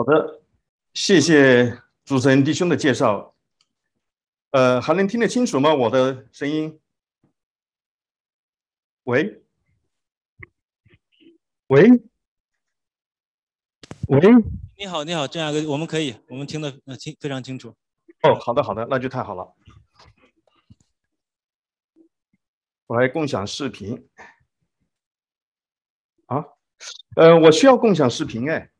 好的，谢谢主持人弟兄的介绍。呃，还能听得清楚吗？我的声音？喂？喂？喂？你好，你好，郑亚哥，我们可以，我们听得呃清非常清楚。哦，好的，好的，那就太好了。我来共享视频。啊，呃，我需要共享视频哎。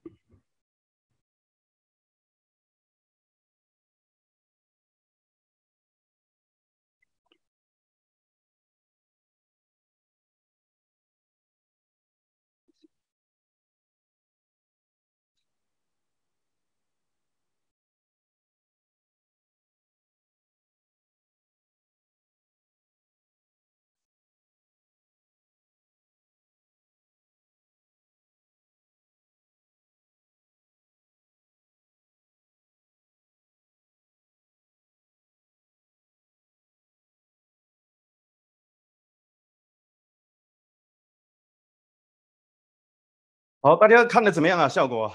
好，大家看的怎么样啊？效果？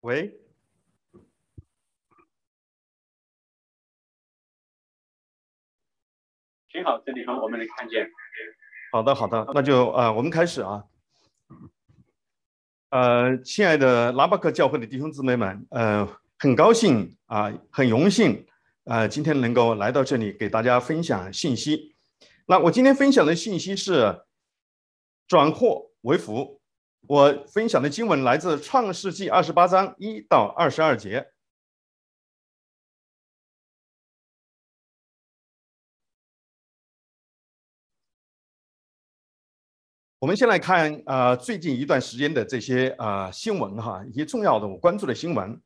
喂？挺好，这地方我们能看见。好的，好的，那就呃，我们开始啊。呃，亲爱的拉巴克教会的弟兄姊妹们，呃，很高兴啊，很荣幸啊，今天能够来到这里给大家分享信息。那我今天分享的信息是转祸为福。我分享的经文来自创世纪二十八章一到二十二节。我们先来看啊，最近一段时间的这些啊新闻哈，一些重要的我关注的新闻。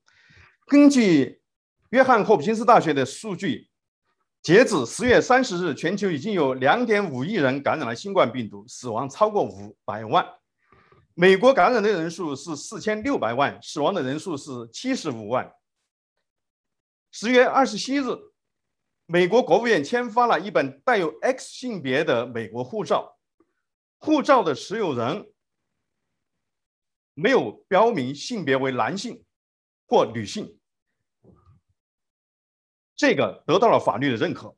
根据约翰霍普金斯大学的数据。截止十月三十日，全球已经有两点五亿人感染了新冠病毒，死亡超过五百万。美国感染的人数是四千六百万，死亡的人数是七十五万。十月二十七日，美国国务院签发了一本带有 X 性别的美国护照，护照的持有人没有标明性别为男性或女性。这个得到了法律的认可，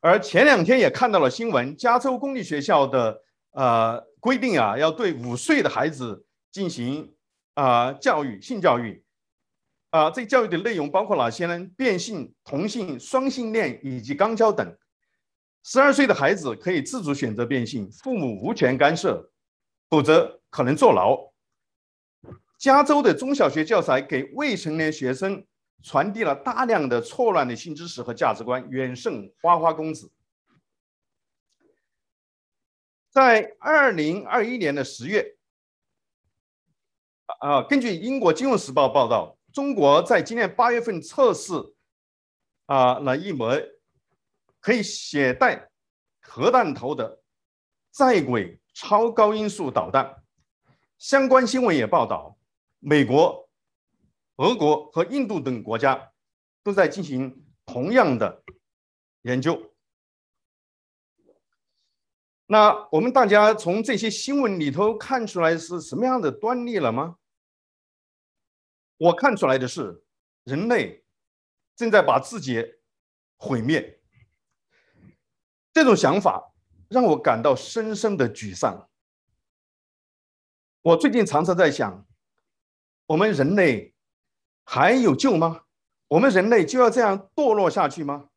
而前两天也看到了新闻，加州公立学校的呃规定啊，要对五岁的孩子进行啊教育性教育，啊，这教育的内容包括哪些呢？变性、同性、双性恋以及肛交等。十二岁的孩子可以自主选择变性，父母无权干涉，否则可能坐牢。加州的中小学教材给未成年学生。传递了大量的错乱的新知识和价值观，远胜花花公子。在二零二一年的十月，啊，根据英国《金融时报》报道，中国在今年八月份测试啊了一枚可以携带核弹头的在轨超高音速导弹。相关新闻也报道，美国。俄国和印度等国家都在进行同样的研究。那我们大家从这些新闻里头看出来是什么样的端倪了吗？我看出来的是，人类正在把自己毁灭。这种想法让我感到深深的沮丧。我最近常常在想，我们人类。还有救吗？我们人类就要这样堕落下去吗？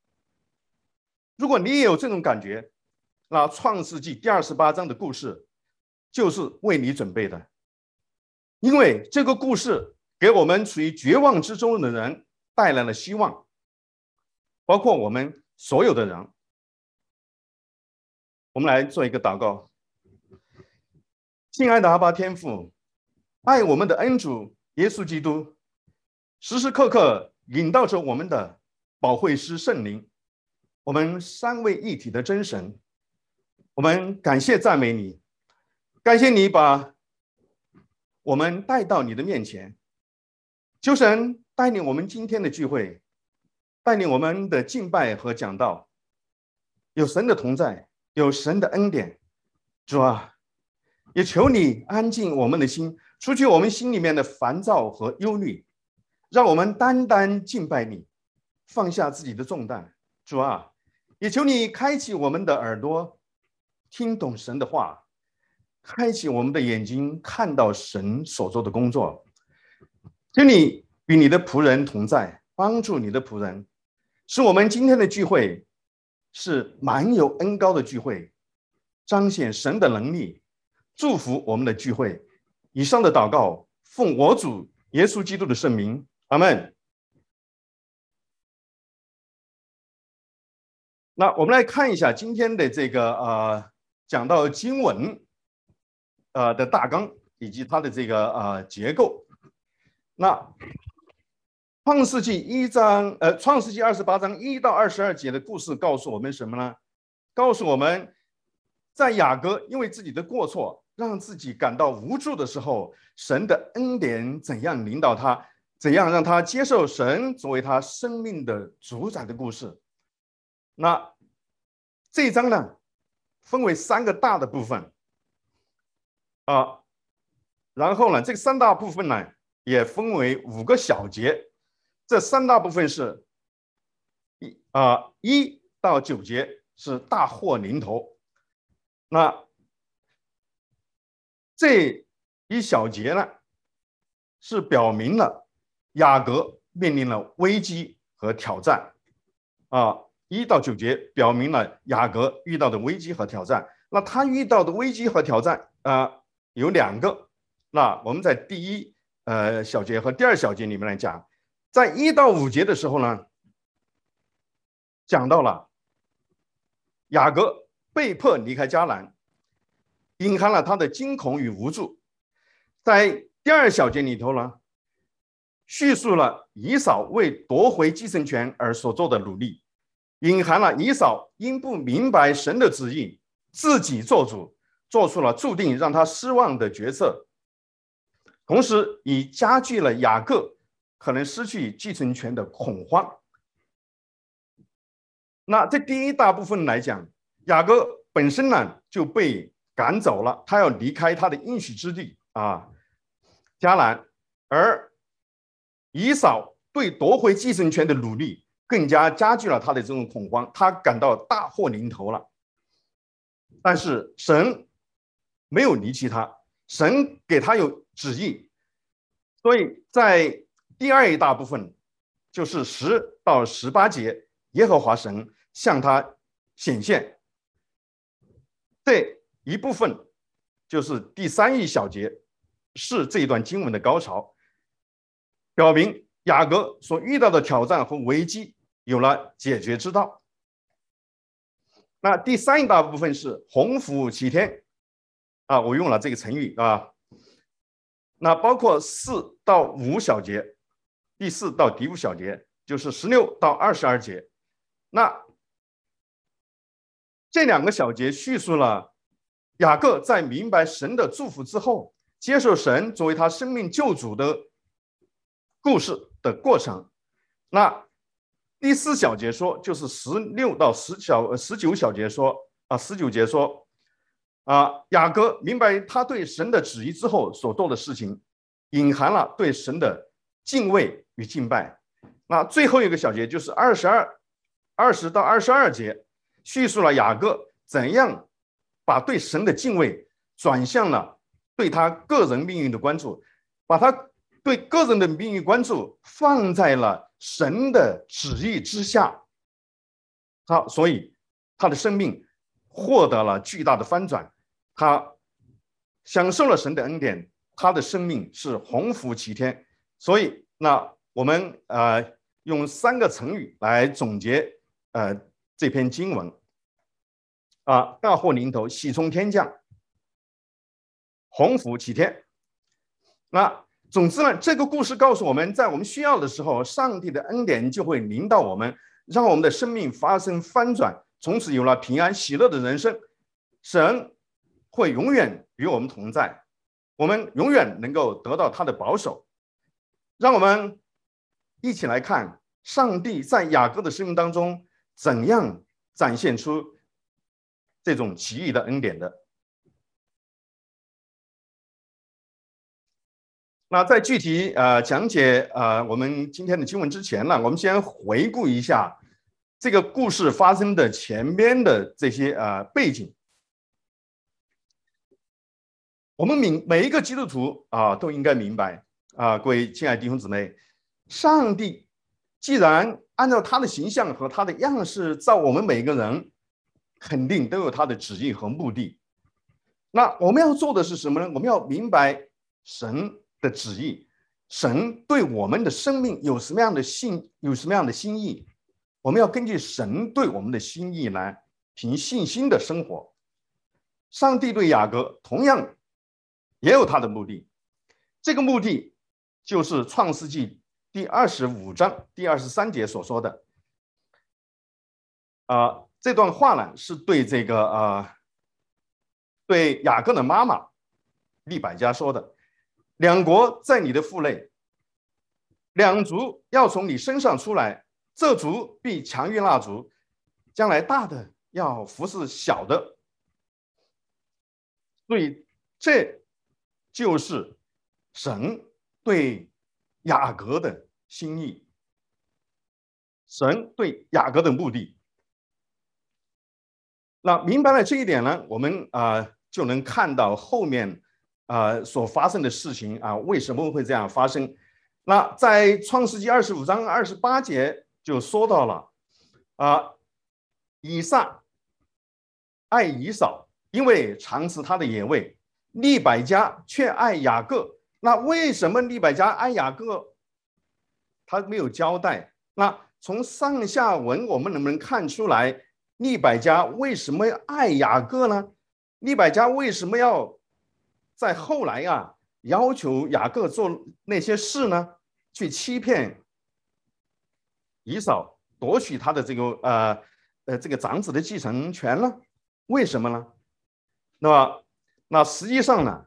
如果你也有这种感觉，那《创世纪》第二十八章的故事就是为你准备的，因为这个故事给我们处于绝望之中的人带来了希望，包括我们所有的人。我们来做一个祷告，亲爱的阿巴天父，爱我们的恩主耶稣基督。时时刻刻引导着我们的保惠师圣灵，我们三位一体的真神，我们感谢赞美你，感谢你把我们带到你的面前，求神带领我们今天的聚会，带领我们的敬拜和讲道，有神的同在，有神的恩典，主啊，也求你安静我们的心，除去我们心里面的烦躁和忧虑，让我们单单敬拜你，放下自己的重担。主啊，也求你开启我们的耳朵，听懂神的话，开启我们的眼睛，看到神所做的工作。求你与你的仆人同在，帮助你的仆人，使我们今天的聚会是满有恩高的聚会，彰显神的能力。祝福我们的聚会。以上的祷告，奉我主耶稣基督的圣名，阿门。那我们来看一下今天的这个呃，讲到经文，呃的大纲以及它的这个呃结构。那创世纪一章，呃，创世纪二十八章一到二十二节的故事告诉我们什么呢？告诉我们，在雅各因为自己的过错。让自己感到无助的时候，神的恩典怎样领导他？怎样让他接受神作为他生命的主宰的故事？那这一章呢，分为三个大的部分啊，然后呢，这三大部分呢也分为五个小节。这三大部分是一啊一到九节是大祸临头，那。这一小节呢，是表明了雅各面临了危机和挑战，啊，一到九节表明了雅各遇到的危机和挑战。那他遇到的危机和挑战啊，有两个。那我们在第一呃小节和第二小节里面来讲，在一到五节的时候呢，讲到了雅各被迫离开迦南。隐含了他的惊恐与无助，在第二小节里头呢，叙述了以扫为夺回继承权而所做的努力，隐含了以扫因不明白神的旨意，自己做主，做出了注定让他失望的决策，同时也加剧了雅各可能失去继承权的恐慌。那这第一大部分来讲，雅各本身呢就被。赶走了，他要离开他的应许之地啊，迦南。而以扫对夺回继承权的努力，更加加剧了他的这种恐慌，他感到大祸临头了。但是神没有离弃他，神给他有旨意，所以在第二一大部分，就是十到十八节，耶和华神向他显现，这。一部分就是第三一小节，是这一段经文的高潮，表明雅各所遇到的挑战和危机有了解决之道。那第三一大部分是鸿福齐天，啊，我用了这个成语啊。那包括四到五小节，第四到第五小节就是十六到二十二节，那这两个小节叙述了。雅各在明白神的祝福之后，接受神作为他生命救主的故事的过程。那第四小节说，就是十六到十小十九小节说啊，十九节说啊，雅各明白他对神的旨意之后所做的事情，隐含了对神的敬畏与敬拜。那最后一个小节就是二十二二十到二十二节，叙述了雅各怎样。把对神的敬畏转向了对他个人命运的关注，把他对个人的命运关注放在了神的旨意之下。好，所以他的生命获得了巨大的翻转，他享受了神的恩典，他的生命是鸿福齐天。所以，那我们呃用三个成语来总结呃这篇经文。啊！大祸临头，喜从天降，鸿福齐天。那总之呢，这个故事告诉我们在我们需要的时候，上帝的恩典就会临到我们，让我们的生命发生翻转，从此有了平安喜乐的人生。神会永远与我们同在，我们永远能够得到他的保守。让我们一起来看上帝在雅各的生命当中怎样展现出。这种奇异的恩典的。那在具体呃讲解呃我们今天的经文之前呢，我们先回顾一下这个故事发生的前边的这些呃背景。我们明每一个基督徒啊都应该明白啊，各位亲爱的弟兄姊妹，上帝既然按照他的形象和他的样式造我们每个人，肯定都有他的旨意和目的。那我们要做的是什么呢？我们要明白神。的旨意，神对我们的生命有什么样的信，有什么样的心意？我们要根据神对我们的心意来凭信心的生活。上帝对雅各同样也有他的目的，这个目的就是创世纪第二十五章第二十三节所说的。啊，这段话呢是对这个啊，对雅各的妈妈利百加说的。两国在你的腹内，两族要从你身上出来，这族必强于那族，将来大的要服侍小的，所以这就是神对雅各的心意，神对雅各的目的。那明白了这一点呢，我们啊就能看到后面。啊，所发生的事情啊，为什么会这样发生？那在创世纪二十五章二十八节就说到了啊，以撒爱以扫，因为尝吃他的野味；利百加却爱雅各。那为什么利百加爱雅各？他没有交代。那从上下文我们能不能看出来，利百加为什么爱雅各呢？利百加为什么要？在后来啊，要求雅各做那些事呢，去欺骗以扫，夺取他的这个呃呃这个长子的继承权呢？为什么呢？那么，那实际上呢，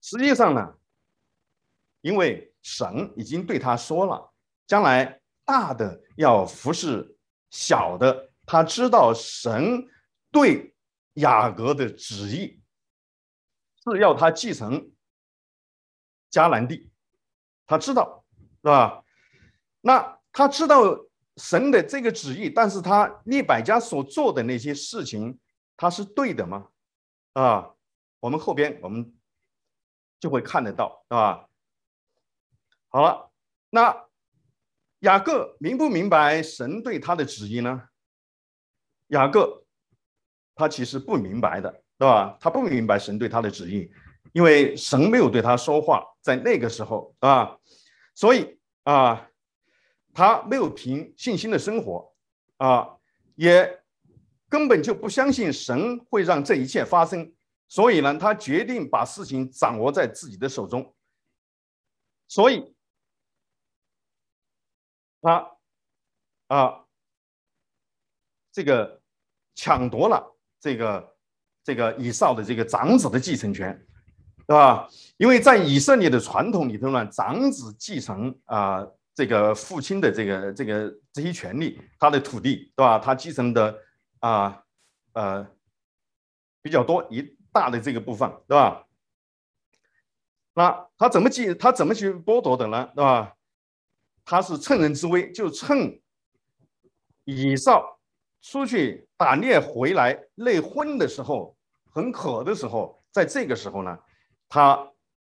实际上呢，因为神已经对他说了，将来大的要服侍小的，他知道神对。雅各的旨意是要他继承迦南地，他知道是吧？那他知道神的这个旨意，但是他利百家所做的那些事情，他是对的吗？啊，我们后边我们就会看得到，是吧？好了，那雅各明不明白神对他的旨意呢？雅各。他其实不明白的，对吧？他不明白神对他的旨意，因为神没有对他说话，在那个时候啊，所以啊，他没有凭信心的生活啊，也根本就不相信神会让这一切发生，所以呢，他决定把事情掌握在自己的手中，所以他啊，这个抢夺了。这个这个以扫的这个长子的继承权，对吧？因为在以色列的传统里头呢，长子继承啊这个父亲的这个这个这些权利，他的土地，对吧？他继承的啊呃比较多一大的这个部分，对吧？那他怎么继他怎么去剥夺的呢？对吧？他是趁人之危，就趁以扫。出去打猎回来累昏的时候，很渴的时候，在这个时候呢，他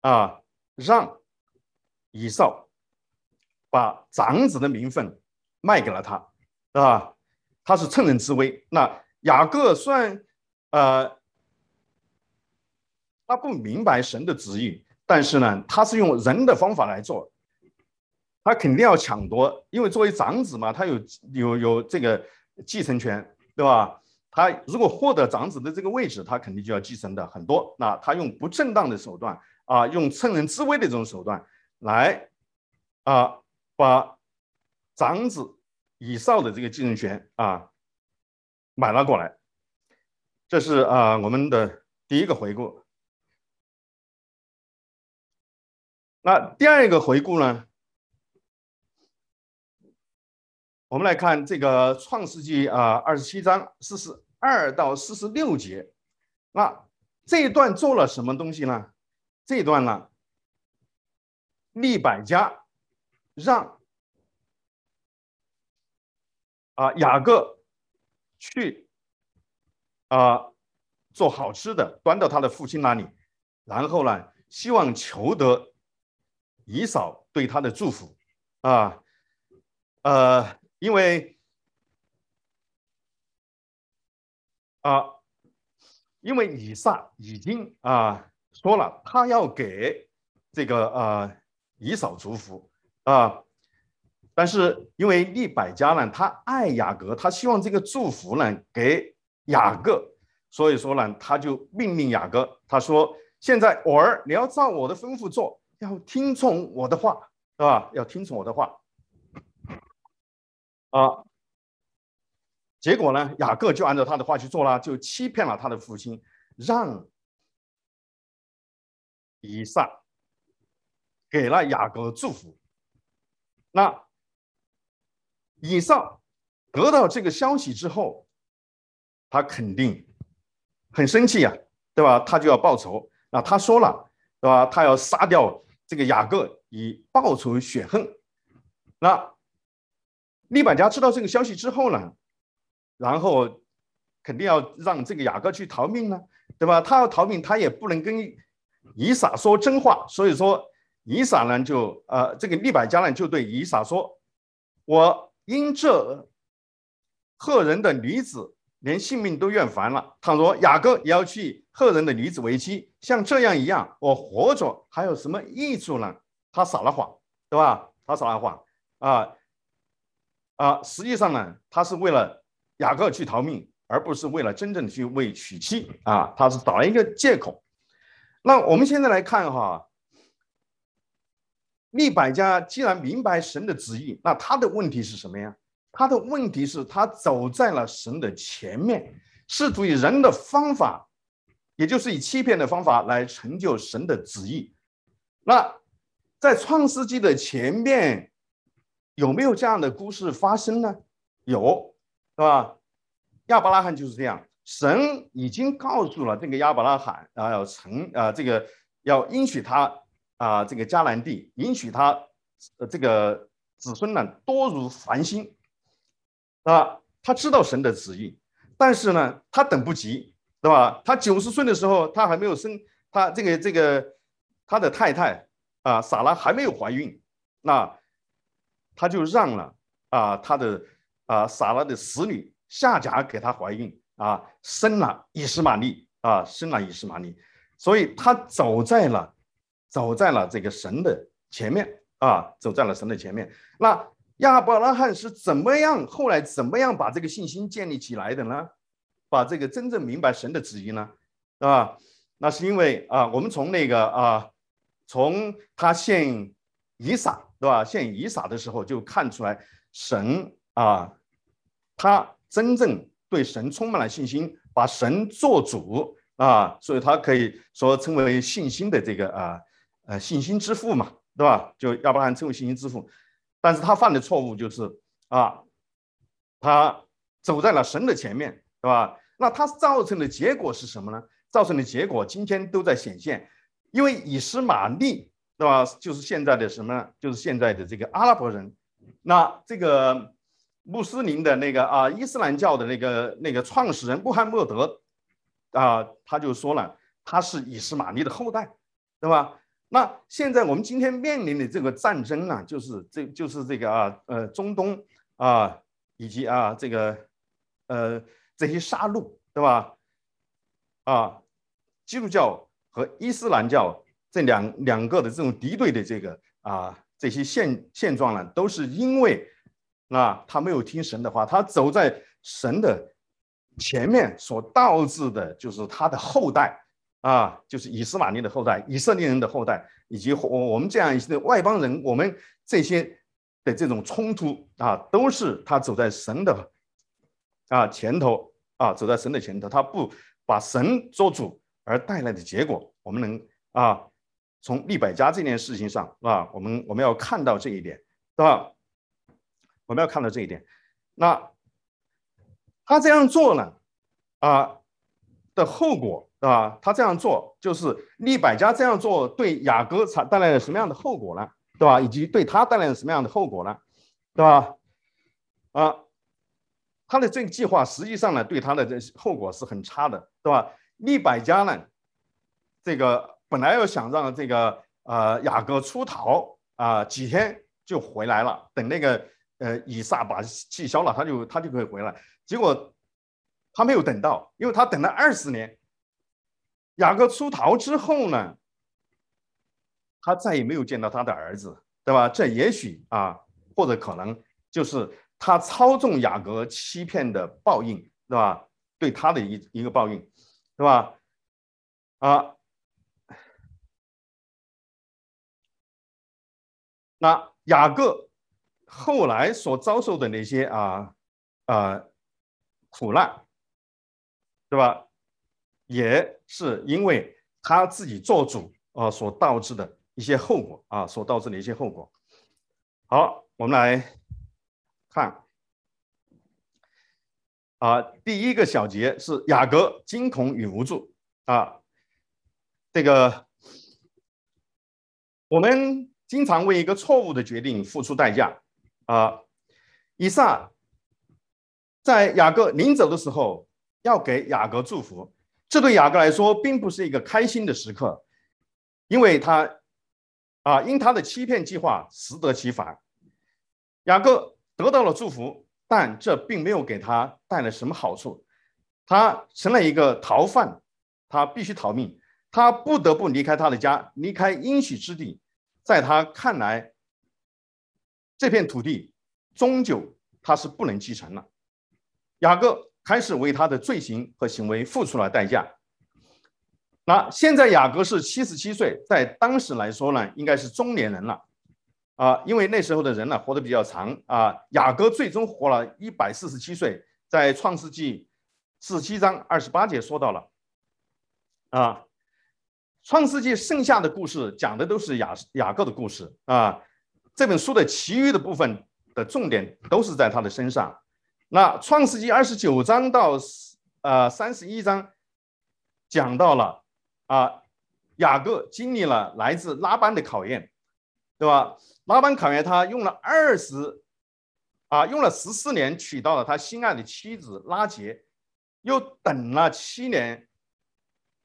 啊让以扫把长子的名分卖给了他，啊，他是趁人之危。那雅各虽然呃他不明白神的旨意，但是呢，他是用人的方法来做，他肯定要抢夺，因为作为长子嘛，他有有有这个。继承权，对吧？他如果获得长子的这个位置，他肯定就要继承的很多。那他用不正当的手段啊，用趁人之危的这种手段来啊，把长子以上的这个继承权啊买了过来。这是啊我们的第一个回顾。那第二个回顾呢？我们来看这个创世纪啊，二十七章四十二到四十六节。那这一段做了什么东西呢？这一段呢，利百家让啊雅各去啊做好吃的，端到他的父亲那里，然后呢，希望求得以扫对他的祝福啊，呃，因为啊。因为以撒已经啊说了，他要给这个啊以扫祝福啊，但是因为利百加呢，他爱雅各，他希望这个祝福呢给雅各，所以说呢，他就命令雅各，他说：“现在我儿，你要照我的吩咐做，要听从我的话，是吧？要听从我的话。”啊。结果呢，雅各就按照他的话去做了，就欺骗了他的父亲，让以撒给了雅各祝福。那以撒得到这个消息之后，他肯定很生气呀，对吧？他就要报仇。那他说了，对吧？他要杀掉这个雅各，以报仇雪恨。那利百加知道这个消息之后呢？然后肯定要让这个雅各去逃命呢，对吧？他要逃命，他也不能跟以撒说真话，所以说以撒呢就呃，这个利百加呢就对以撒说：“我因这赫人的女子连性命都愿烦了，倘若雅各也要去赫人的女子为妻，像这样一样，我活着还有什么益处呢？”他撒了谎，对吧？他撒了谎啊啊！实际上呢，他是为了。雅各去逃命，而不是为了真正的去为娶妻啊，他是找了一个借口。那我们现在来看哈，利百家既然明白神的旨意，那他的问题是什么呀？他的问题是，他走在了神的前面，试图以人的方法，也就是以欺骗的方法来成就神的旨意。那在创世纪的前面，有没有这样的故事发生呢？有。是吧？亚伯拉罕就是这样，神已经告诉了这个亚伯拉罕啊，要成啊，这个要应许他啊，这个迦南地，应许他这个子孙呢多如繁星啊。他知道神的旨意，但是呢，他等不及，对吧？他九十岁的时候，他还没有生，他这个这个他的太太啊，撒拉还没有怀孕，那他就让了啊他的。啊，撒拉的死女夏甲给他怀孕啊，生了以实玛利啊，生了以实玛利，所以他走在了，走在了这个神的前面啊，走在了神的前面。那亚伯拉罕是怎么样，后来怎么样把这个信心建立起来的呢？把这个真正明白神的旨意呢？啊，那是因为啊，我们从那个啊，从他献以撒，对吧？献以撒的时候就看出来神啊。他真正对神充满了信心，把神做主啊，所以他可以说称为信心的这个啊呃信心之父嘛，对吧？就亚伯拉罕称为信心之父，但是他犯的错误就是啊，他走在了神的前面，对吧？那他造成的结果是什么呢？造成的结果今天都在显现，因为以斯玛利，对吧？就是现在的什么？就是现在的这个阿拉伯人，那这个。穆斯林的那个啊，伊斯兰教的那个那个创始人穆罕默德啊，他就说了，他是以斯玛利的后代，对吧？那现在我们今天面临的这个战争呢，就是这就是这个啊，呃，中东啊，以及啊这个呃这些杀戮，对吧？啊，基督教和伊斯兰教这两两个的这种敌对的这个啊这些现现状呢，都是因为。那他没有听神的话，他走在神的前面，所导致的就是他的后代啊，就是以斯玛利的后代、以色列人的后代，以及我我们这样一些外邦人，我们这些的这种冲突啊，都是他走在神的啊前头啊，走在神的前头，他不把神做主而带来的结果。我们能啊，从利百家这件事情上啊，我们我们要看到这一点，是吧？我们要看到这一点，那他这样做呢，啊，的后果，对吧？他这样做就是利百加这样做对雅各产带来了什么样的后果呢？对吧？以及对他带来了什么样的后果呢？对吧？啊，他的这个计划实际上呢，对他的这后果是很差的，对吧？利百加呢，这个本来要想让这个呃雅各出逃啊，几天就回来了，等那个呃以撒把气消了，他就他就可以回来，结果。他没有等到，因为他等了二十年。雅各出逃之后呢，他再也没有见到他的儿子，对吧？这也许啊，或者可能就是他操纵雅各欺骗的报应，对吧？对他的一一个报应，对吧？啊，那雅各后来所遭受的那些啊啊苦难。对吧？也是因为他自己做主啊，所导致的一些后果啊，所导致的一些后果。好，我们来看啊，第一个小节是雅各惊恐与无助啊。这个我们经常为一个错误的决定付出代价啊。以撒在雅各临走的时候。要给雅各祝福，这对雅各来说并不是一个开心的时刻，因为他啊，因他的欺骗计划适得其反。雅各得到了祝福，但这并没有给他带来什么好处，他成了一个逃犯，他必须逃命，他不得不离开他的家，离开应许之地。在他看来，这片土地终究他是不能继承了。雅各。开始为他的罪行和行为付出了代价。那现在雅各是七十七岁，在当时来说呢，应该是中年人了啊，因为那时候的人呢活得比较长啊。雅各最终活了一百四十七岁，在创世纪四十七章二十八节说到了啊。创世纪剩下的故事讲的都是雅雅各的故事啊。这本书的其余的部分的重点都是在他的身上。那创世纪二十九章到呃三十一章讲到了啊，雅各经历了来自拉班的考验，对吧？拉班考验他用了二十啊，用了十四年娶到了他心爱的妻子拉杰，又等了七年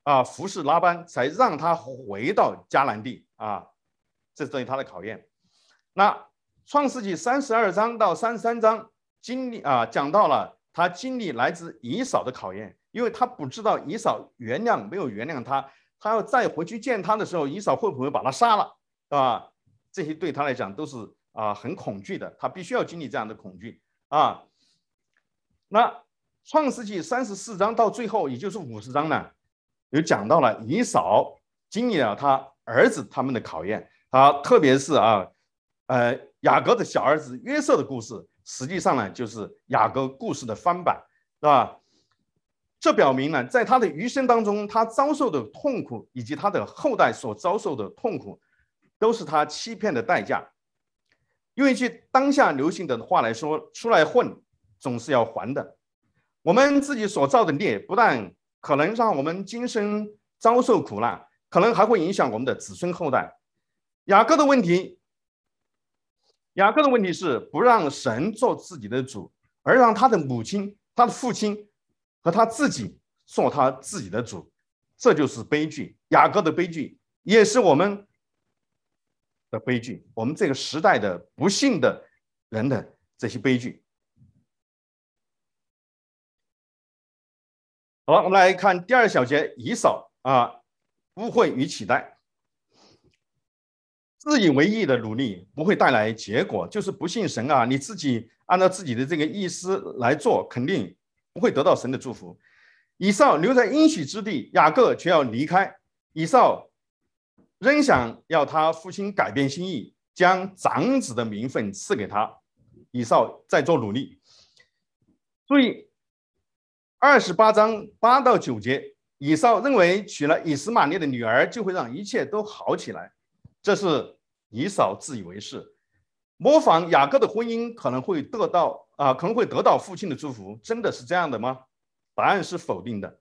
啊，服侍拉班才让他回到迦南地啊，这是对他的考验。那创世纪三十二章到三十三章。经历啊，讲到了他经历来自姨嫂的考验，因为他不知道姨嫂原谅没有原谅他，他要再回去见他的时候，姨嫂会不会把他杀了，啊？这些对他来讲都是啊很恐惧的，他必须要经历这样的恐惧啊。那创世纪三十四章到最后，也就是五十章呢，有讲到了姨嫂经历了他儿子他们的考验啊，特别是啊，呃雅各的小儿子约瑟的故事。实际上呢，就是雅各故事的翻版，是吧？这表明呢，在他的余生当中，他遭受的痛苦以及他的后代所遭受的痛苦，都是他欺骗的代价。用一句当下流行的话来说，出来混总是要还的。我们自己所造的孽，不但可能让我们今生遭受苦难，可能还会影响我们的子孙后代。雅各的问题。雅各的问题是不让神做自己的主，而让他的母亲、他的父亲和他自己做他自己的主，这就是悲剧。雅各的悲剧也是我们的悲剧，我们这个时代的不幸的人的这些悲剧。好了，我们来看第二小节，以扫啊，误会与期待。自以为意的努力不会带来结果，就是不信神啊！你自己按照自己的这个意思来做，肯定不会得到神的祝福。以扫留在应许之地，雅各却要离开。以扫仍想要他父亲改变心意，将长子的名分赐给他。以扫在做努力。注意，二十八章八到九节，以扫认为娶了以实玛利的女儿就会让一切都好起来。这是以扫自以为是，模仿雅各的婚姻可能会得到啊，可能会得到父亲的祝福，真的是这样的吗？答案是否定的。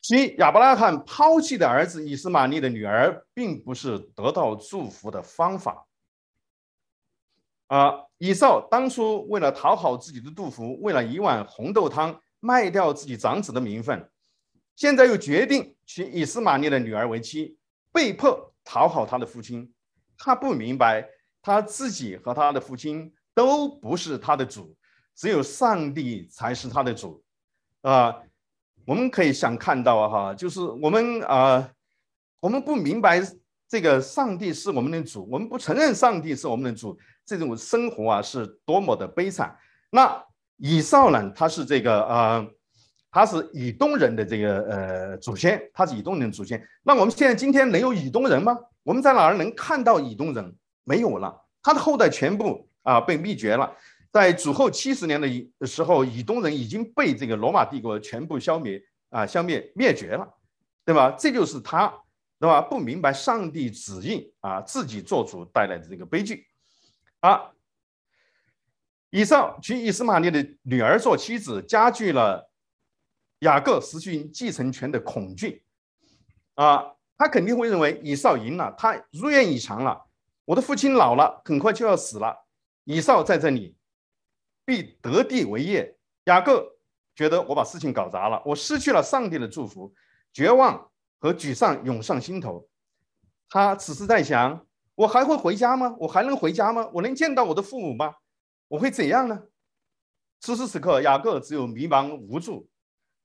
其亚伯拉罕抛弃的儿子以斯玛利的女儿，并不是得到祝福的方法。啊，以扫当初为了讨好自己的杜甫，为了一碗红豆汤卖掉自己长子的名分，现在又决定娶以斯玛利的女儿为妻，被迫讨好他的父亲。他不明白，他自己和他的父亲都不是他的主，只有上帝才是他的主。啊，我们可以想看到哈，就是我们啊，我们不明白这个上帝是我们的主，我们不承认上帝是我们的主。这种生活啊，是多么的悲惨。那以扫呢？他是这个呃，他是以东人的这个呃祖先，他是以东人祖先。那我们现在今天能有以东人吗？我们在哪儿能看到以东人？没有了，他的后代全部啊被灭绝了。在主后七十年的时候，以东人已经被这个罗马帝国全部消灭啊，消灭灭绝了，对吧？这就是他，对吧？不明白上帝旨意啊，自己做主带来的这个悲剧。啊，以上娶以斯玛利的女儿做妻子，加剧了雅各失去继承权的恐惧。啊，他肯定会认为以扫赢了，他如愿以偿了。我的父亲老了，很快就要死了，以扫在这里必得地为业。雅各觉得我把事情搞砸了，我失去了上帝的祝福，绝望和沮丧涌上心头。他此时在想。我还会回家吗？我还能回家吗？我能见到我的父母吗？我会怎样呢？此时此刻，雅各只有迷茫无助，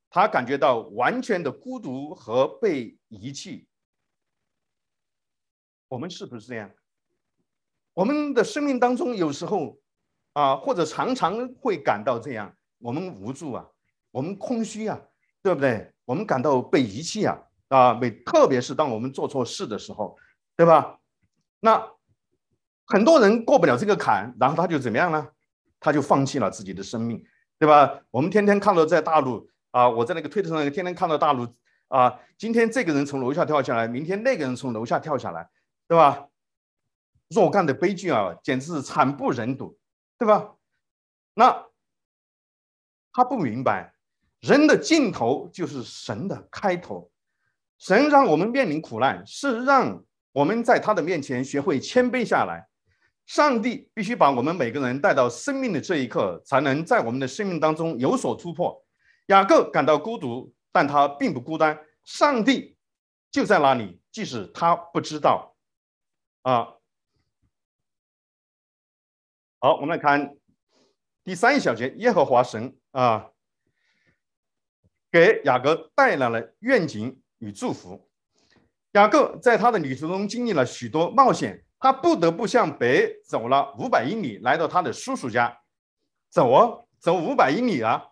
他感觉到完全的孤独和被遗弃。我们是不是这样？我们的生命当中有时候啊，或者常常会感到这样，我们无助啊，我们空虚啊，对不对？我们感到被遗弃啊啊！每特别是当我们做错事的时候，对吧？那很多人过不了这个坎，然后他就怎么样呢？他就放弃了自己的生命，对吧？我们天天看到在大陆啊，我在那个推特上天天看到大陆啊，今天这个人从楼下跳下来，明天那个人从楼下跳下来，对吧？若干的悲剧啊，简直是惨不忍睹，对吧？那他不明白，人的尽头就是神的开头，神让我们面临苦难，是让。我们在他的面前学会谦卑下来，上帝必须把我们每个人带到生命的这一刻，才能在我们的生命当中有所突破。雅各感到孤独，但他并不孤单，上帝就在那里，即使他不知道。啊，好，我们来看第三小节，耶和华神啊，给雅各带来了愿景与祝福。雅各在他的旅途中经历了许多冒险，他不得不向北走了五百英里，来到他的叔叔家。走啊，走五百英里啊！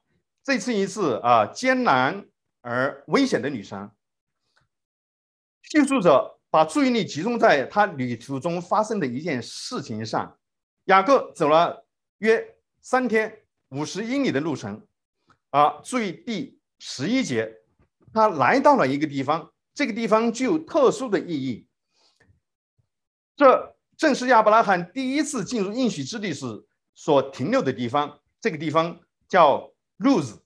这次一次啊，艰难而危险的旅程。叙述者把注意力集中在他旅途中发生的一件事情上。雅各走了约三天五十英里的路程。啊，注意第十一节，他来到了一个地方。这个地方具有特殊的意义，这正是亚伯拉罕第一次进入应许之地时所停留的地方。这个地方叫路子。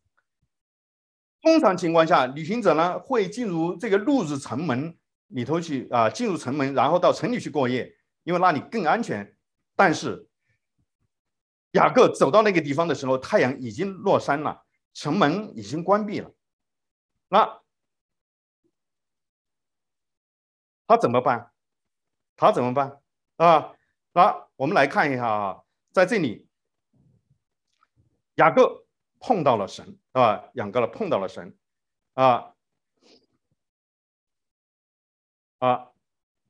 通常情况下，旅行者呢会进入这个路子城门里头去啊，进入城门，然后到城里去过夜，因为那里更安全。但是雅各走到那个地方的时候，太阳已经落山了，城门已经关闭了。那他怎么办？他怎么办？啊，那我们来看一下啊，在这里，雅各碰到了神，啊，雅各了碰到了神，啊，啊，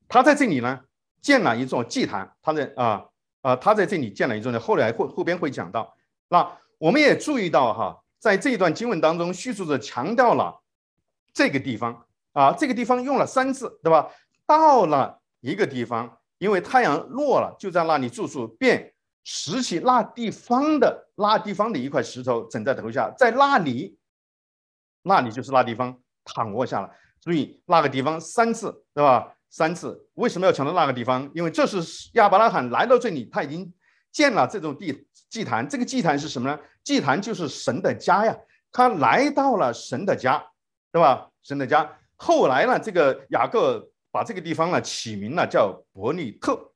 他在这里呢建了一座祭坛，他在啊啊，他在这里建了一座，后来后后边会讲到。那我们也注意到哈，在这一段经文当中，叙述者强调了这个地方啊，这个地方用了三次，对吧？到了一个地方，因为太阳落了，就在那里住宿，便拾起那地方的那地方的一块石头枕在头下，在那里，那里就是那地方躺卧下了。注意那个地方三次，对吧？三次为什么要强调那个地方？因为这是亚伯拉罕来到这里，他已经建了这种地祭坛。这个祭坛是什么呢？祭坛就是神的家呀。他来到了神的家，对吧？神的家。后来呢，这个雅各把这个地方呢起名了叫伯利特，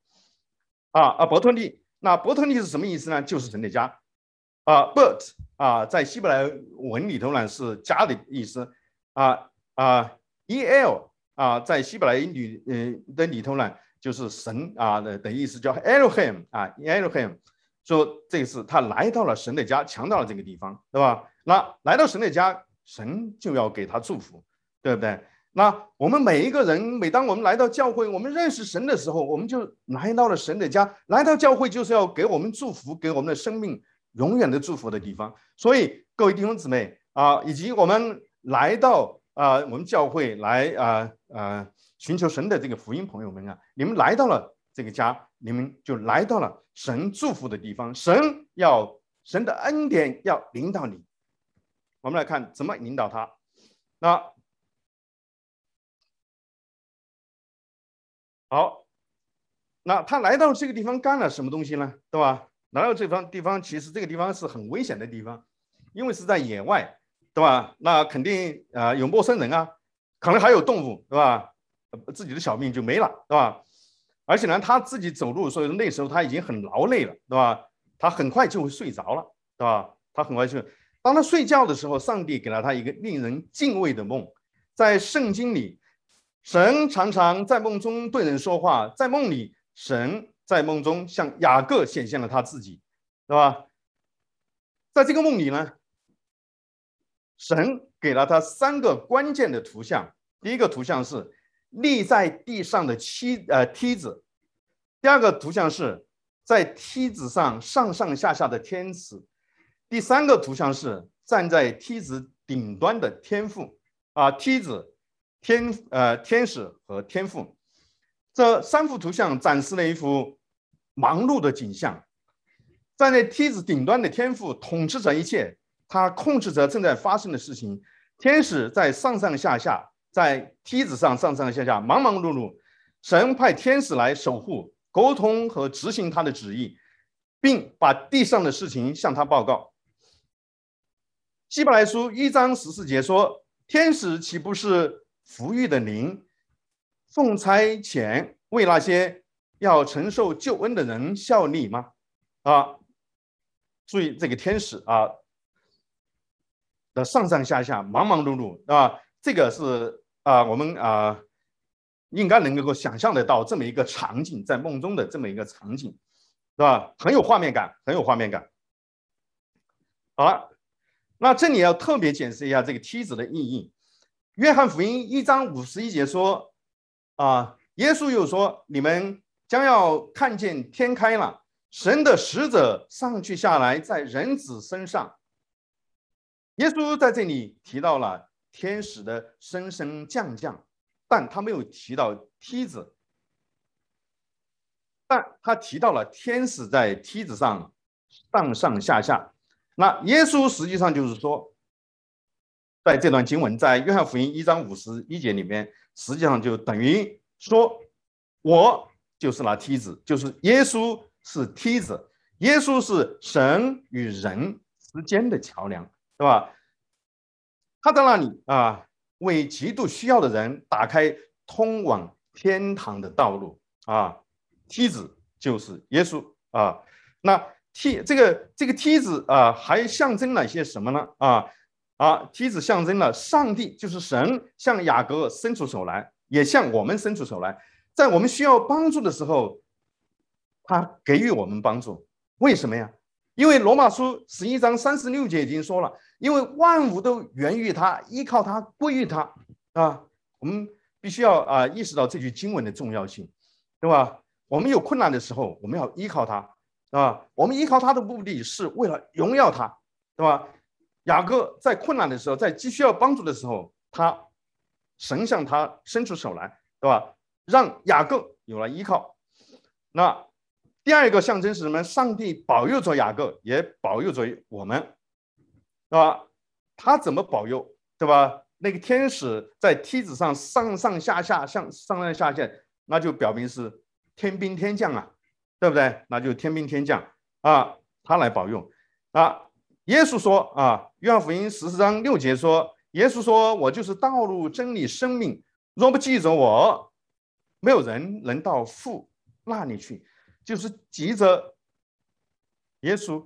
啊啊伯特利。那伯特利是什么意思呢？就是神的家。啊，but 啊，在希伯来文里头呢是家的意思。啊啊，el 啊，在希伯来语嗯的里头呢就是神啊的的意思，叫 Elohim 啊，Elohim。说这次他来到了神的家，强调了这个地方，对吧？那来到神的家，神就要给他祝福，对不对？那我们每一个人，每当我们来到教会，我们认识神的时候，我们就来到了神的家。来到教会就是要给我们祝福，给我们的生命永远的祝福的地方。所以，各位弟兄姊妹啊，以及我们来到啊，我们教会来啊啊寻求神的这个福音朋友们啊，你们来到了这个家，你们就来到了。神祝福的地方，神要神的恩典要领导你。我们来看怎么引导他。那好，那他来到这个地方干了什么东西呢？对吧？来到这方地方，其实这个地方是很危险的地方，因为是在野外，对吧？那肯定啊有陌生人啊，可能还有动物，对吧？自己的小命就没了，对吧？而且呢，他自己走路，所以那时候他已经很劳累了，对吧？他很快就会睡着了，对吧？他很快就，当他睡觉的时候，上帝给了他一个令人敬畏的梦。在圣经里，神常常在梦中对人说话，在梦里，神在梦中向雅各显现了他自己，对吧？在这个梦里呢，神给了他三个关键的图像，第一个图像是。立在地上的梯呃梯子，第二个图像是在梯子上上上下下的天使，第三个图像是站在梯子顶端的天父啊梯子天呃天使和天父，这三幅图像展示了一幅忙碌的景象，站在梯子顶端的天父统治着一切，他控制着正在发生的事情，天使在上上下下。在梯子上上上下下忙忙碌碌，神派天使来守护、沟通和执行他的旨意，并把地上的事情向他报告。希伯来书一章十四节说：“天使岂不是福裕的灵，奉差遣为那些要承受救恩的人效力吗？”啊，注意这个天使啊的上上下下忙忙碌碌啊，这个是。啊，我们啊，应该能够想象得到这么一个场景，在梦中的这么一个场景，是吧？很有画面感，很有画面感。好了，那这里要特别解释一下这个梯子的意义。约翰福音一章五十一节说：“啊，耶稣又说，你们将要看见天开了，神的使者上去下来，在人子身上。”耶稣在这里提到了。天使的升升降降，但他没有提到梯子，但他提到了天使在梯子上上上下下。那耶稣实际上就是说，在这段经文，在约翰福音一章五十一节里面，实际上就等于说，我就是那梯子，就是耶稣是梯子，耶稣是神与人之间的桥梁，对吧？他在那里啊，为极度需要的人打开通往天堂的道路啊。梯子就是耶稣啊。那梯这个这个梯子啊，还象征了些什么呢？啊啊，梯子象征了上帝，就是神向雅各伸出手来，也向我们伸出手来，在我们需要帮助的时候，他给予我们帮助。为什么呀？因为罗马书十一章三十六节已经说了，因为万物都源于他，依靠他，归于他，啊，我们必须要啊意识到这句经文的重要性，对吧？我们有困难的时候，我们要依靠他，啊，我们依靠他的目的是为了荣耀他，对吧？雅各在困难的时候，在急需要帮助的时候，他神向他伸出手来，对吧？让雅各有了依靠，那。第二个象征是什么？上帝保佑着雅各，也保佑着我们，对吧？他怎么保佑，对吧？那个天使在梯子上上上下下，上上上下下，那就表明是天兵天将啊，对不对？那就天兵天将啊，他来保佑啊。耶稣说啊，约翰福音十四章六节说，耶稣说：“我就是道路、真理、生命。若不记着我，没有人能到父那里去。”就是急着耶稣，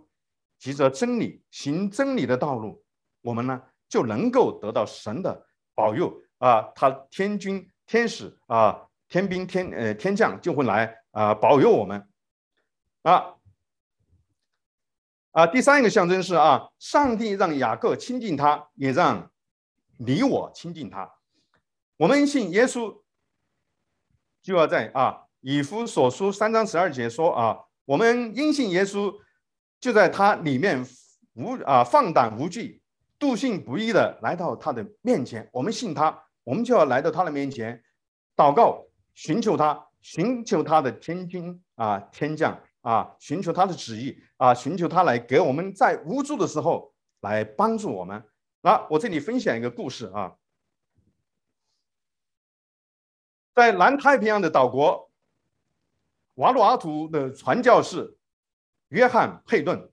急着真理，行真理的道路，我们呢就能够得到神的保佑啊！他天君、天使啊、天兵、天呃天将就会来啊保佑我们啊。啊，第三一个象征是啊，上帝让雅各亲近他，也让你我亲近他。我们信耶稣，就要在啊以弗所书三章十二节说啊，我们因信耶稣，就在他里面无啊放胆无惧、笃信不疑的来到他的面前。我们信他，我们就要来到他的面前，祷告，寻求他，寻求他的天君啊天降。啊，寻求他的旨意啊，寻求他来给我们在无助的时候来帮助我们。那我这里分享一个故事啊，在南太平洋的岛国瓦努阿图的传教士约翰佩顿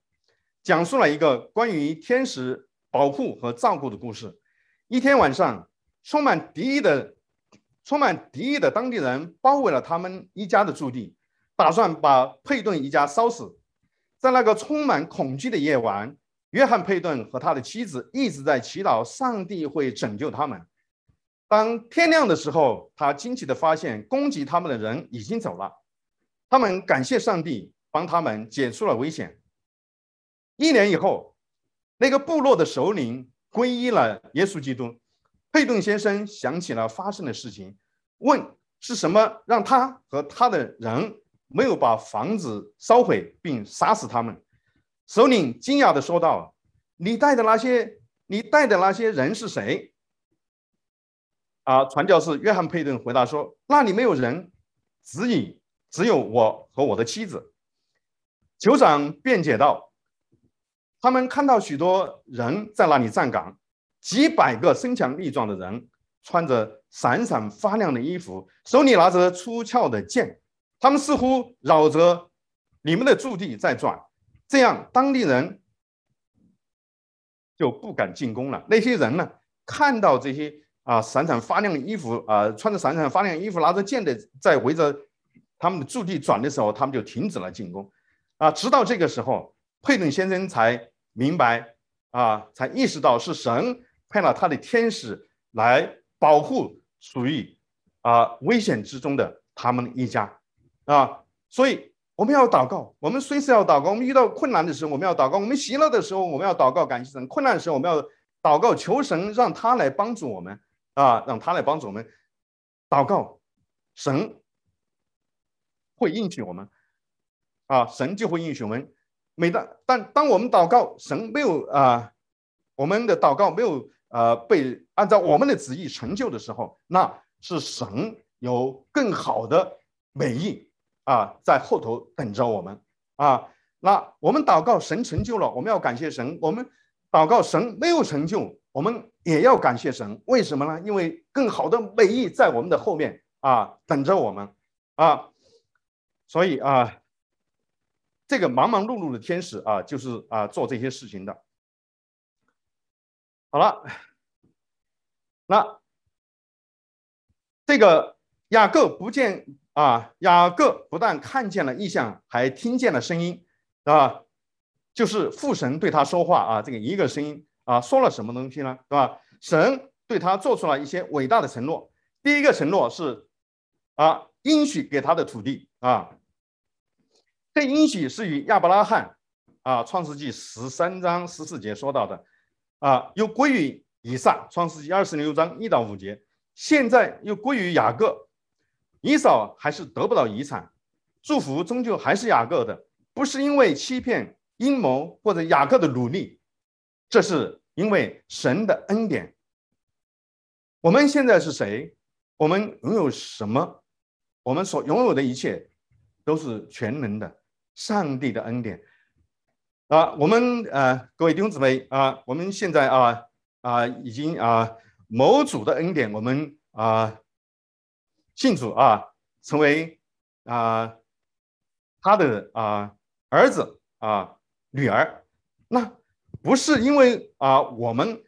讲述了一个关于天使保护和照顾的故事。一天晚上，充满敌意的、充满敌意的当地人包围了他们一家的驻地。打算把佩顿一家烧死。在那个充满恐惧的夜晚，约翰·佩顿和他的妻子一直在祈祷上帝会拯救他们。当天亮的时候，他惊奇地发现攻击他们的人已经走了。他们感谢上帝帮他们解除了危险。一年以后，那个部落的首领皈依了耶稣基督。佩顿先生想起了发生的事情，问是什么让他和他的人。没有把房子烧毁并杀死他们。首领惊讶地说道：“你带的那些，你带的那些人是谁？”啊，传教士约翰·佩顿回答说：“那里没有人，只你，只有我和我的妻子。”酋长辩解道：“他们看到许多人在那里站岗，几百个身强力壮的人，穿着闪闪发亮的衣服，手里拿着出鞘的剑。”他们似乎绕着你们的驻地在转，这样当地人就不敢进攻了。那些人呢，看到这些啊闪闪发亮的衣服啊，穿着闪闪发亮衣服、拿着剑的在围着他们的驻地转的时候，他们就停止了进攻。啊，直到这个时候，佩顿先生才明白啊，才意识到是神派了他的天使来保护处于啊危险之中的他们一家。啊，所以我们要祷告。我们随时要祷告。我们遇到困难的时候，我们要祷告；我们喜乐的时候，我们要祷告，感谢神；困难的时候，我们要祷告，求神让他来帮助我们啊，让他来帮助我们。祷告，神会应许我们啊，神就会应许我们。每当但当我们祷告，神没有啊，我们的祷告没有呃被按照我们的旨意成就的时候，那是神有更好的美意。啊，在后头等着我们啊！那我们祷告神成就了，我们要感谢神；我们祷告神没有成就，我们也要感谢神。为什么呢？因为更好的美意在我们的后面啊，等着我们啊！所以啊，这个忙忙碌碌的天使啊，就是啊做这些事情的。好了，那这个雅各不见。啊，雅各不但看见了异象，还听见了声音，啊，就是父神对他说话啊，这个一个声音啊，说了什么东西呢？是吧？神对他做出了一些伟大的承诺。第一个承诺是啊，应许给他的土地啊，这应许是与亚伯拉罕啊，《创世纪十三章十四节说到的啊，又归于以撒，《创世纪二十六章一到五节，现在又归于雅各。以扫还是得不到遗产，祝福终究还是雅各的，不是因为欺骗、阴谋或者雅各的努力，这是因为神的恩典。我们现在是谁？我们拥有什么？我们所拥有的一切都是全能的上帝的恩典啊！我们呃，各位弟兄姊妹啊，我们现在啊啊，已经啊，某主的恩典，我们啊。信主啊，成为啊他的啊儿子啊女儿，那不是因为啊我们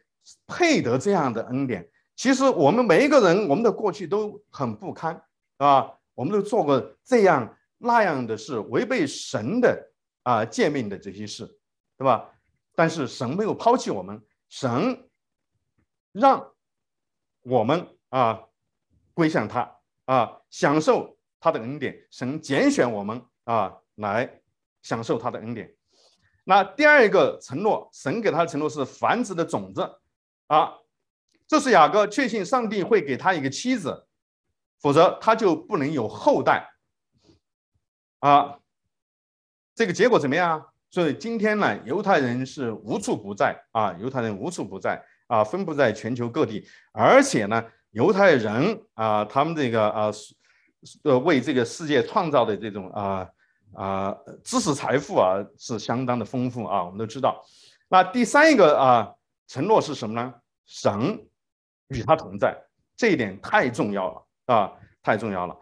配得这样的恩典。其实我们每一个人，我们的过去都很不堪啊，我们都做过这样那样的事，违背神的啊诫命的这些事，对吧？但是神没有抛弃我们，神让我们啊归向他啊，享受他的恩典。神拣选我们啊来享受他的恩典。那第二个承诺，神给他的承诺是繁殖的种子啊。这是雅各确信上帝会给他一个妻子，否则他就不能有后代啊。这个结果怎么样？所以今天呢，犹太人是无处不在啊，犹太人无处不在啊，分布在全球各地。而且呢，犹太人啊，他们这个啊，呃，为这个世界创造的这种啊啊知识财富啊，是相当的丰富啊。我们都知道。那第三一个啊承诺是什么呢？神。与他同在，这一点太重要了啊，太重要了。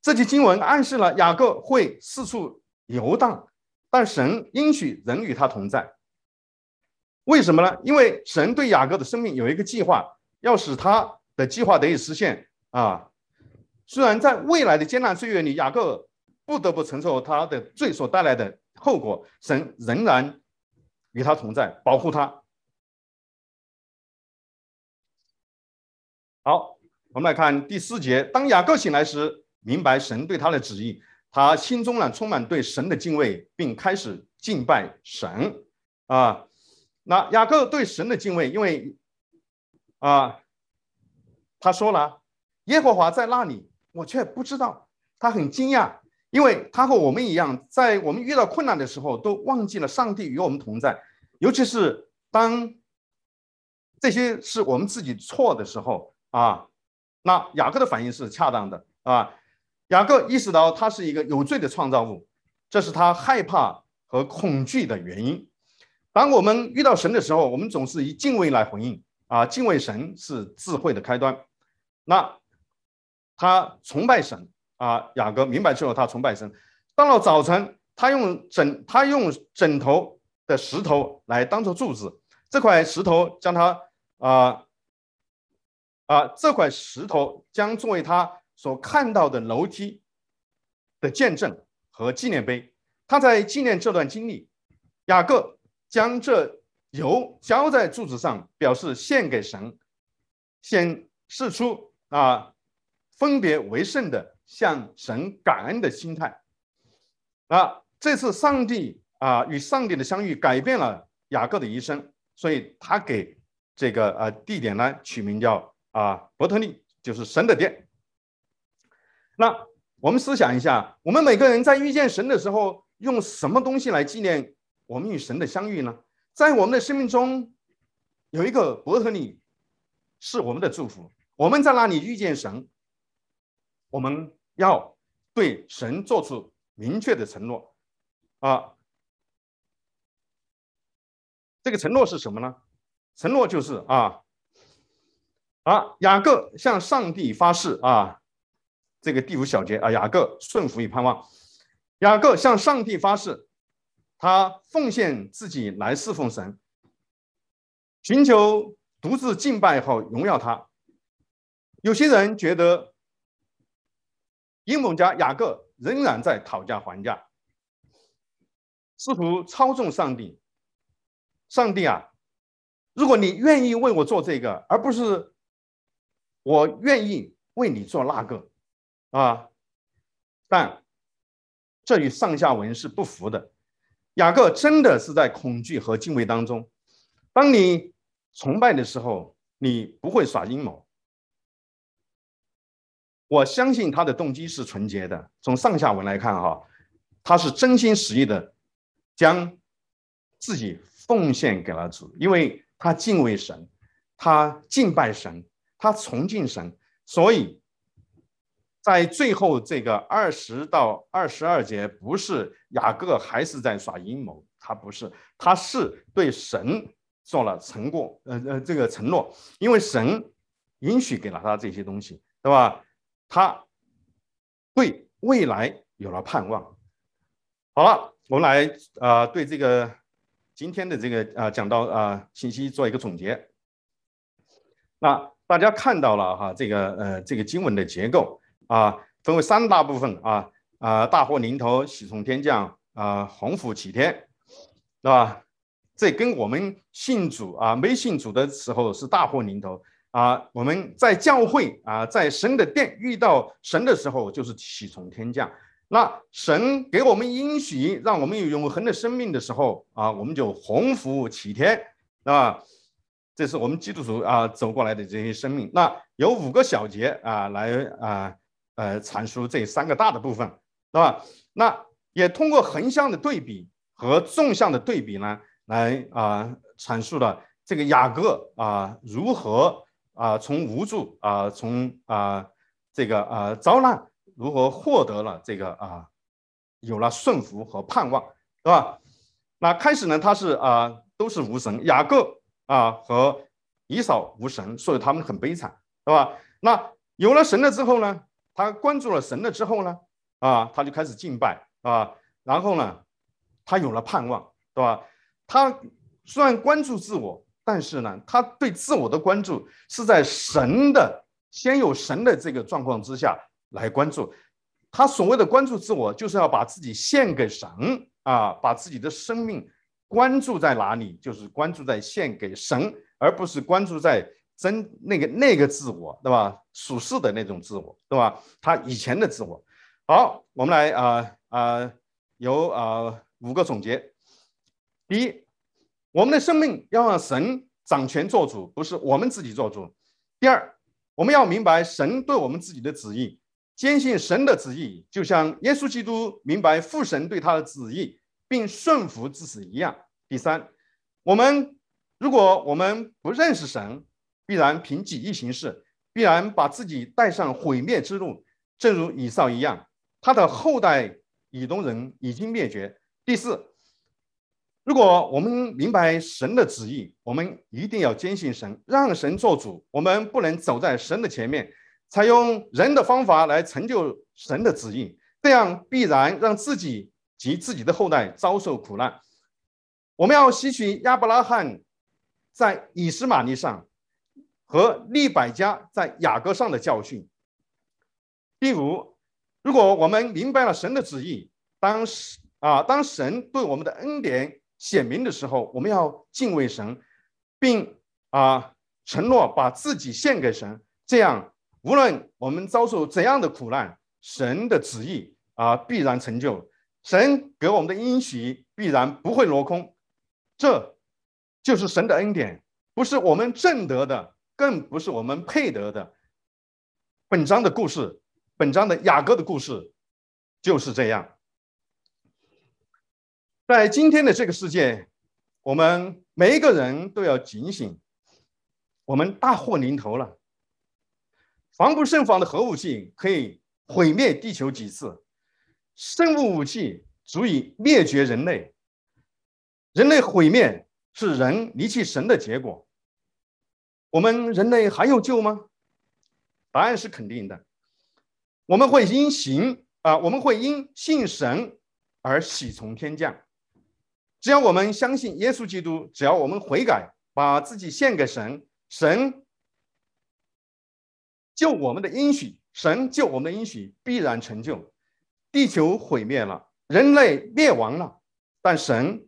这节经文暗示了雅各会四处游荡，但神应许人与他同在。为什么呢？因为神对雅各的生命有一个计划，要使他的计划得以实现啊。虽然在未来的艰难岁月里，雅各不得不承受他的罪所带来的后果，神仍然与他同在，保护他。好，我们来看第四节。当雅各醒来时，明白神对他的旨意，他心中呢充满对神的敬畏，并开始敬拜神。啊，那雅各对神的敬畏，因为啊，他说了，耶和华在那里，我却不知道。他很惊讶，因为他和我们一样，在我们遇到困难的时候，都忘记了上帝与我们同在，尤其是当这些是我们自己错的时候。啊，那雅各的反应是恰当的啊。雅各意识到他是一个有罪的创造物，这是他害怕和恐惧的原因。当我们遇到神的时候，我们总是以敬畏来回应啊。敬畏神是智慧的开端。那他崇拜神啊。雅各明白之后，他崇拜神。到了早晨，他用枕他用枕头的石头来当做柱子，这块石头将他啊。啊，这块石头将作为他所看到的楼梯的见证和纪念碑。他在纪念这段经历。雅各将这油浇在柱子上，表示献给神，显示出啊分别为圣的向神感恩的心态。啊，这次上帝啊与上帝的相遇改变了雅各的一生，所以他给这个呃地点呢取名叫。啊，伯特利就是神的殿。那我们思想一下，我们每个人在遇见神的时候，用什么东西来纪念我们与神的相遇呢？在我们的生命中，有一个伯特利，是我们的祝福。我们在那里遇见神，我们要对神做出明确的承诺。啊，这个承诺是什么呢？承诺就是啊。啊，雅各向上帝发誓啊，这个第五小节啊，雅各顺服与盼望。雅各向上帝发誓，他奉献自己来侍奉神，寻求独自敬拜和荣耀他。有些人觉得，阴谋家雅各仍然在讨价还价，试图操纵上帝。上帝啊，如果你愿意为我做这个，而不是。我愿意为你做那个，啊，但这与上下文是不符的。雅各真的是在恐惧和敬畏当中。当你崇拜的时候，你不会耍阴谋。我相信他的动机是纯洁的。从上下文来看，哈，他是真心实意的将自己奉献给了主，因为他敬畏神，他敬拜神。他崇敬神，所以在最后这个二十到二十二节，不是雅各还是在耍阴谋，他不是，他是对神做了承诺，呃呃，这个承诺，因为神允许给了他这些东西，对吧？他对未来有了盼望。好了，我们来啊，对这个今天的这个啊讲到啊信息做一个总结。那大家看到了哈，这个呃这个经文的结构啊，分为三大部分啊啊，大祸临头，喜从天降啊，鸿福齐天，是吧？这跟我们信主啊没信主的时候是大祸临头啊，我们在教会啊，在神的殿遇到神的时候就是喜从天降。那神给我们应许，让我们有永恒的生命的时候啊，我们就鸿福齐天，啊，这是我们基督徒啊走过来的这些生命。那有五个小节啊，来啊呃阐述这三个大的部分，是吧？那也通过横向的对比和纵向的对比呢，来啊阐述了这个雅各啊如何啊从无助啊从啊这个啊遭难。如何获得了这个啊？有了顺服和盼望，是吧？那开始呢，他是啊，都是无神。雅各啊和以扫无神，所以他们很悲惨，是吧？那有了神了之后呢，他关注了神了之后呢，啊，他就开始敬拜啊。然后呢，他有了盼望，对吧？他虽然关注自我，但是呢，他对自我的关注是在神的先有神的这个状况之下。来关注他所谓的关注自我，就是要把自己献给神啊，把自己的生命关注在哪里，就是关注在献给神，而不是关注在真那个那个自我，对吧？属世的那种自我，对吧？他以前的自我。好，我们来啊啊，有啊五个总结。第一，我们的生命要让神掌权做主，不是我们自己做主。第二，我们要明白神对我们自己的旨意。坚信神的旨意，就像耶稣基督明白父神对他的旨意，并顺服至死一样。第三，我们如果我们不认识神，必然凭己意行事，必然把自己带上毁灭之路，正如以扫一样，他的后代以东人已经灭绝。第四，如果我们明白神的旨意，我们一定要坚信神，让神做主，我们不能走在神的前面。采用人的方法来成就神的旨意，这样必然让自己及自己的后代遭受苦难。我们要吸取亚伯拉罕在以斯玛利上和利百加在雅各上的教训。第五，如果我们明白了神的旨意，当时啊，当神对我们的恩典显明的时候，我们要敬畏神，并啊承诺把自己献给神，这样。无论我们遭受怎样的苦难，神的旨意啊必然成就，神给我们的应许必然不会落空，这就是神的恩典，不是我们挣得的，更不是我们配得的。本章的故事，本章的雅各的故事就是这样。在今天的这个世界，我们每一个人都要警醒，我们大祸临头了。防不胜防的核武器可以毁灭地球几次，生物武器足以灭绝人类。人类毁灭是人离弃神的结果。我们人类还有救吗？答案是肯定的。我们会因行啊，我们会因信神而喜从天降。只要我们相信耶稣基督，只要我们悔改，把自己献给神，神。救我们的应许，神救我们的应许必然成就。地球毁灭了，人类灭亡了，但神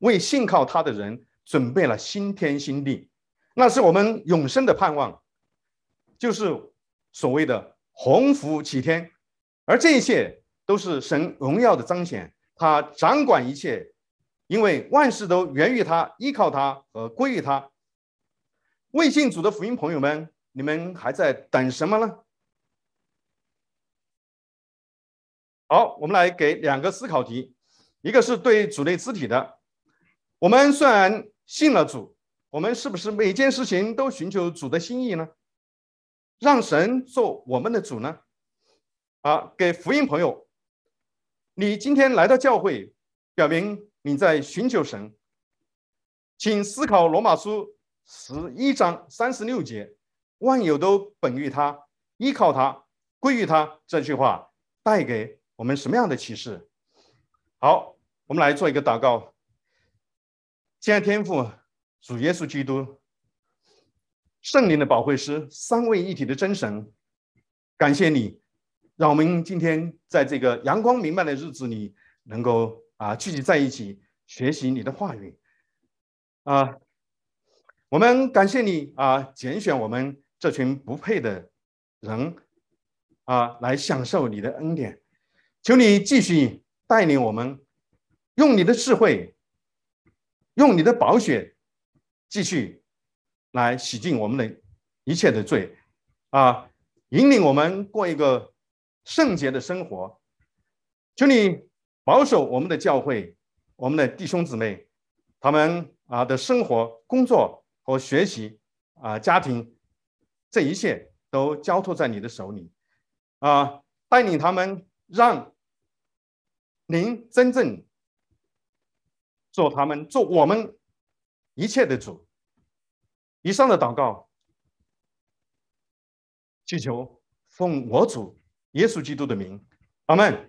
为信靠他的人准备了新天新地，那是我们永生的盼望，就是所谓的鸿福齐天。而这一切都是神荣耀的彰显，他掌管一切，因为万事都源于他，依靠他和归于他。未信主的福音朋友们。你们还在等什么呢？好，我们来给两个思考题，一个是对主内肢体的。我们虽然信了主，我们是不是每件事情都寻求主的心意呢？让神做我们的主呢？啊，给福音朋友，你今天来到教会，表明你在寻求神，请思考罗马书十一章三十六节。万有都本于他，依靠他，归于他。这句话带给我们什么样的启示？好，我们来做一个祷告。亲爱天父，主耶稣基督，圣灵的保惠师，三位一体的真神，感谢你，让我们今天在这个阳光明媚的日子里，能够啊聚集在一起学习你的话语啊。我们感谢你啊，拣选我们这群不配的人啊，来享受你的恩典。求你继续带领我们，用你的智慧，用你的宝血，继续来洗净我们的一切的罪啊，引领我们过一个圣洁的生活。求你保守我们的教会，我们的弟兄姊妹，他们啊的生活、工作。和学习啊，家庭，这一切都交托在你的手里，啊，带领他们，让您真正做他们，做我们一切的主。以上的祷告，祈求奉我主耶稣基督的名，阿门。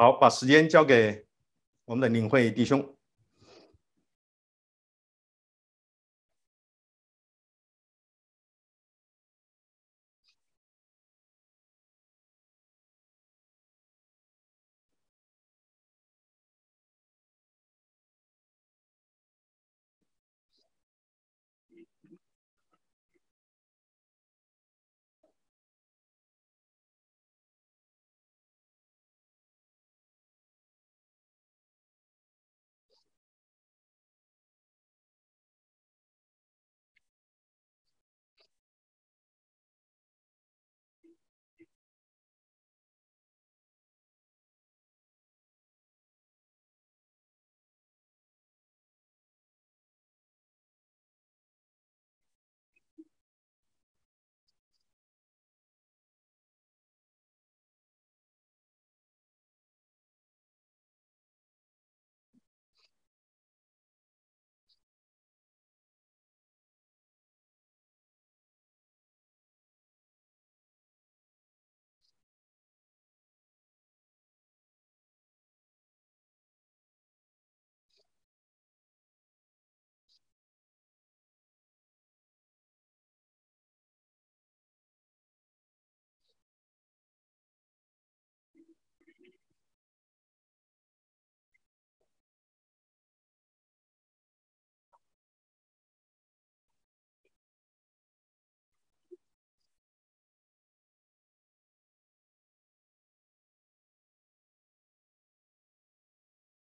好，把时间交给我们的领会弟兄。